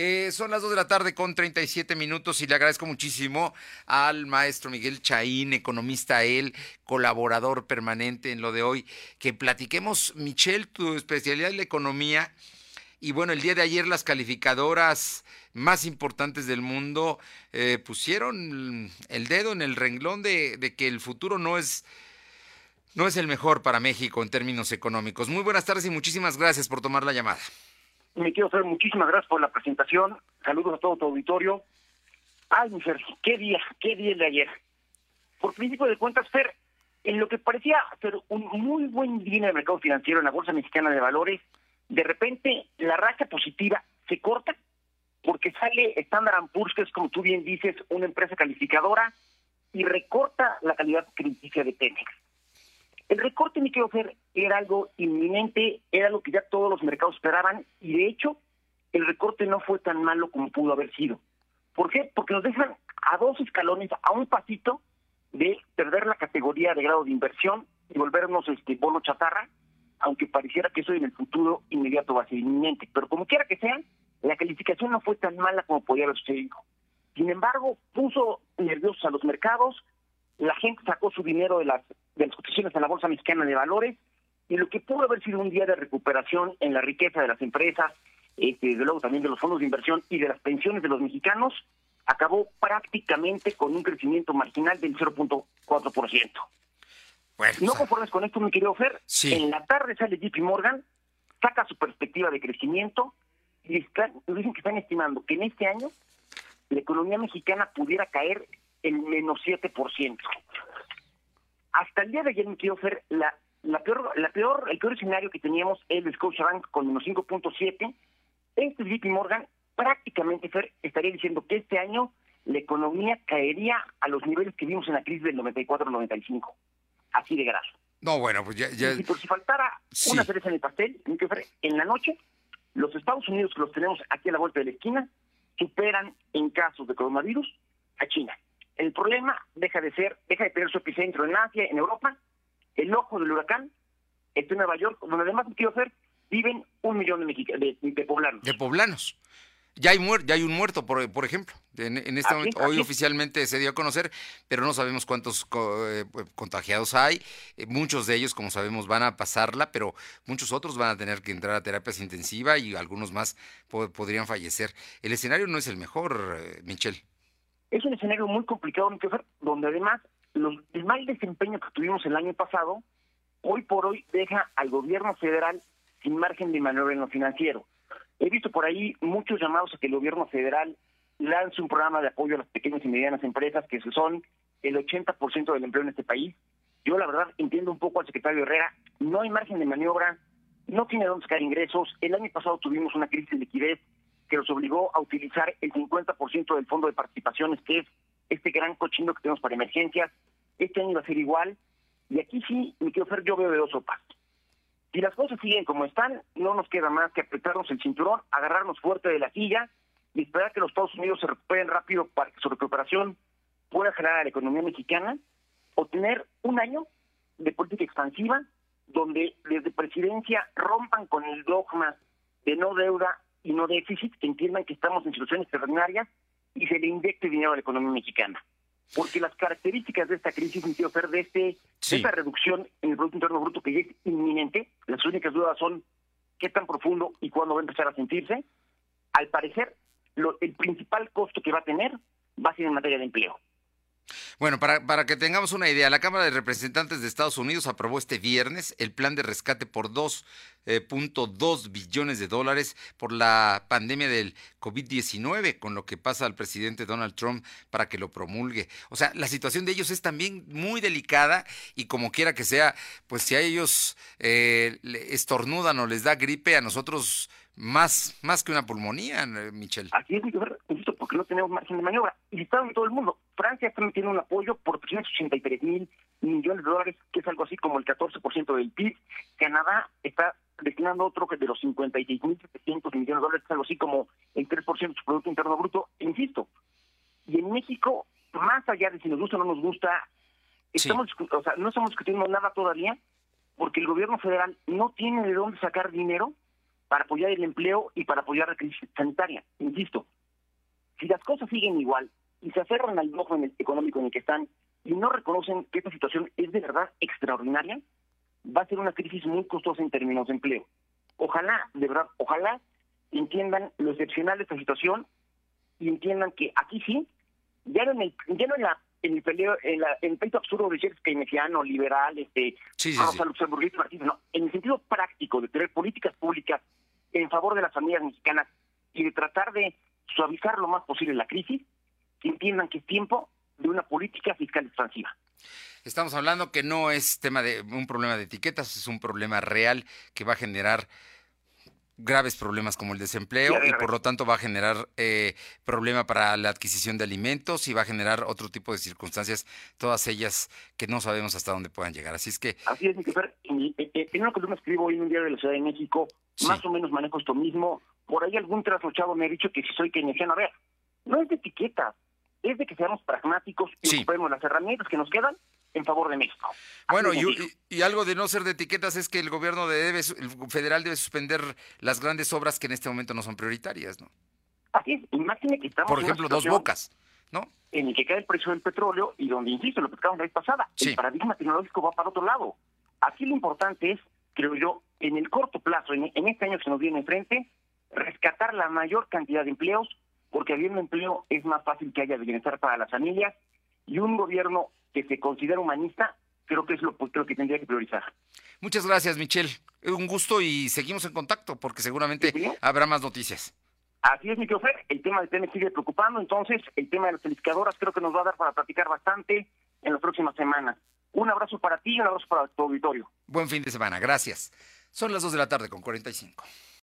Eh, son las 2 de la tarde con 37 minutos y le agradezco muchísimo al maestro Miguel Chaín, economista él, colaborador permanente en lo de hoy, que platiquemos, Michelle, tu especialidad en la economía. Y bueno, el día de ayer las calificadoras más importantes del mundo eh, pusieron el dedo en el renglón de, de que el futuro no es no es el mejor para México en términos económicos. Muy buenas tardes y muchísimas gracias por tomar la llamada. Me quiero hacer muchísimas gracias por la presentación. Saludos a todo tu auditorio. Ay, mi Fer, qué día, qué día de ayer. Por principio de cuentas, Fer, en lo que parecía ser un muy buen día en el mercado financiero, en la Bolsa Mexicana de Valores, de repente la racha positiva se corta porque sale Standard Poor's, que es como tú bien dices, una empresa calificadora, y recorta la calidad crítica de Pemex. El recorte, mi querido Fer, era algo inminente, era lo que ya todos los mercados esperaban y de hecho el recorte no fue tan malo como pudo haber sido. ¿Por qué? Porque nos dejan a dos escalones, a un pasito de perder la categoría de grado de inversión y volvernos este bono chatarra, aunque pareciera que eso en el futuro inmediato va a ser inminente. Pero como quiera que sea, la calificación no fue tan mala como podía haber sucedido. Sin embargo, puso nerviosos a los mercados, la gente sacó su dinero de las, de las cotizaciones en la Bolsa Mexicana de Valores y lo que pudo haber sido un día de recuperación en la riqueza de las empresas, este, desde luego también de los fondos de inversión y de las pensiones de los mexicanos, acabó prácticamente con un crecimiento marginal del 0.4%. Bueno, no conformes con esto, mi querido Fer, en la tarde sale JP Morgan, saca su perspectiva de crecimiento y dicen que están estimando que en este año la economía mexicana pudiera caer el menos 7%. Hasta el día de ayer, me quiero hacer la, la peor, la peor, el peor escenario que teníamos es el Scotiabank con menos 5.7. Este JP Morgan prácticamente estaría diciendo que este año la economía caería a los niveles que vimos en la crisis del 94-95. Así de graso. No, bueno, pues ya... Y por si faltara una cereza en el pastel, en la noche, los Estados Unidos, que los tenemos aquí a la vuelta de la esquina, superan en casos de coronavirus a China. El problema deja de ser, deja de tener su epicentro en Asia, en Europa, el ojo del huracán está en Nueva York, donde además quiero hacer, viven un millón de, de, poblanos. De poblanos. Ya hay, ya hay un muerto, por, por ejemplo. En, este momento, hoy oficialmente se dio a conocer, pero no sabemos cuántos eh, contagiados hay. Eh, muchos de ellos, como sabemos, van a pasarla, pero muchos otros van a tener que entrar a terapias intensivas y algunos más podrían fallecer. El escenario no es el mejor, eh, Michelle. Es un escenario muy complicado, donde además el mal desempeño que tuvimos el año pasado, hoy por hoy deja al gobierno federal sin margen de maniobra en lo financiero. He visto por ahí muchos llamados a que el gobierno federal lance un programa de apoyo a las pequeñas y medianas empresas, que son el 80% del empleo en este país. Yo la verdad entiendo un poco al secretario Herrera, no hay margen de maniobra, no tiene dónde sacar ingresos. El año pasado tuvimos una crisis de liquidez que nos obligó a utilizar el 50% del fondo de participaciones, que es este gran cochino que tenemos para emergencias. Este año va a ser igual. Y aquí sí, mi quiero Fer, yo veo de dos sopas. Si las cosas siguen como están, no nos queda más que apretarnos el cinturón, agarrarnos fuerte de la silla y esperar que los Estados Unidos se recuperen rápido para que su recuperación pueda generar a la economía mexicana o tener un año de política expansiva donde desde presidencia rompan con el dogma de no deuda y no déficit, que entiendan que estamos en situaciones extraordinarias y se le inyecte dinero a la economía mexicana. Porque las características de esta crisis, quiero ser de, este, esta reducción en el Producto Interno Bruto que ya es inminente, las únicas dudas son qué tan profundo y cuándo va a empezar a sentirse. Al parecer, lo, el principal costo que va a tener va a ser en materia de empleo. Bueno, para, para, que tengamos una idea, la Cámara de Representantes de Estados Unidos aprobó este viernes el plan de rescate por 2.2 eh, billones de dólares por la pandemia del COVID-19, con lo que pasa al presidente Donald Trump para que lo promulgue. O sea, la situación de ellos es también muy delicada y como quiera que sea, pues si a ellos eh, estornudan o les da gripe, a nosotros más, más que una pulmonía, eh, Michelle. Es, porque no tenemos margen de maniobra. Y está en todo el mundo. Francia también tiene un apoyo por 383 mil millones de dólares, que es algo así como el 14% del PIB. Canadá está destinando otro que de los 56 mil 700 millones de dólares, que es algo así como el 3% de su Producto Interno Bruto. insisto, y en México, más allá de si nos gusta o no nos gusta, estamos, o sea, no estamos discutiendo nada todavía, porque el gobierno federal no tiene de dónde sacar dinero para apoyar el empleo y para apoyar la crisis sanitaria. Insisto, siguen igual y se aferran al enojo económico en el que están y no reconocen que esta situación es de verdad extraordinaria, va a ser una crisis muy costosa en términos de empleo. Ojalá, de verdad, ojalá entiendan lo excepcional de esta situación y entiendan que aquí sí, ya no en el, ya no en la en el peleo, en, la, en el pleito absurdo de ser keynesiano, liberal, este, sí, sí, vamos a no, en el sentido práctico de tener políticas públicas en favor de las familias mexicanas y de tratar de suavizar lo más posible la crisis, que entiendan que es tiempo de una política fiscal expansiva. Estamos hablando que no es tema de un problema de etiquetas, es un problema real que va a generar graves problemas como el desempleo y por lo tanto va a generar eh, problema para la adquisición de alimentos y va a generar otro tipo de circunstancias, todas ellas que no sabemos hasta dónde puedan llegar. Así es que... Así es, En, en una columna escribo hoy en un diario de la Ciudad de México, más o menos manejo esto mismo. Por ahí algún traslochado me ha dicho que si soy keynesiano. A ver, no es de etiqueta, es de que seamos pragmáticos y ocupemos las herramientas que nos quedan en favor de México. Bueno, y, algo de no ser de etiquetas es que el gobierno debe, el federal debe suspender las grandes obras que en este momento no son prioritarias, ¿no? Así es, imagine que estamos Por ejemplo, dos bocas, ¿no? En el que cae el precio del petróleo y donde, insisto, lo platicamos la vez pasada, el paradigma tecnológico va para otro lado. Aquí lo importante es, creo yo, en el corto plazo, en, en este año que se nos viene enfrente, rescatar la mayor cantidad de empleos, porque habiendo empleo es más fácil que haya bienestar para las familias y un gobierno que se considera humanista, creo que es lo, creo que tendría que priorizar. Muchas gracias, Michelle. Un gusto y seguimos en contacto porque seguramente habrá más noticias. Así es, microfer. El tema del TN sigue preocupando, entonces el tema de las felicitadoras creo que nos va a dar para platicar bastante en las próximas semanas. Un abrazo para ti y un abrazo para tu auditorio. Buen fin de semana, gracias. Son las 2 de la tarde con 45.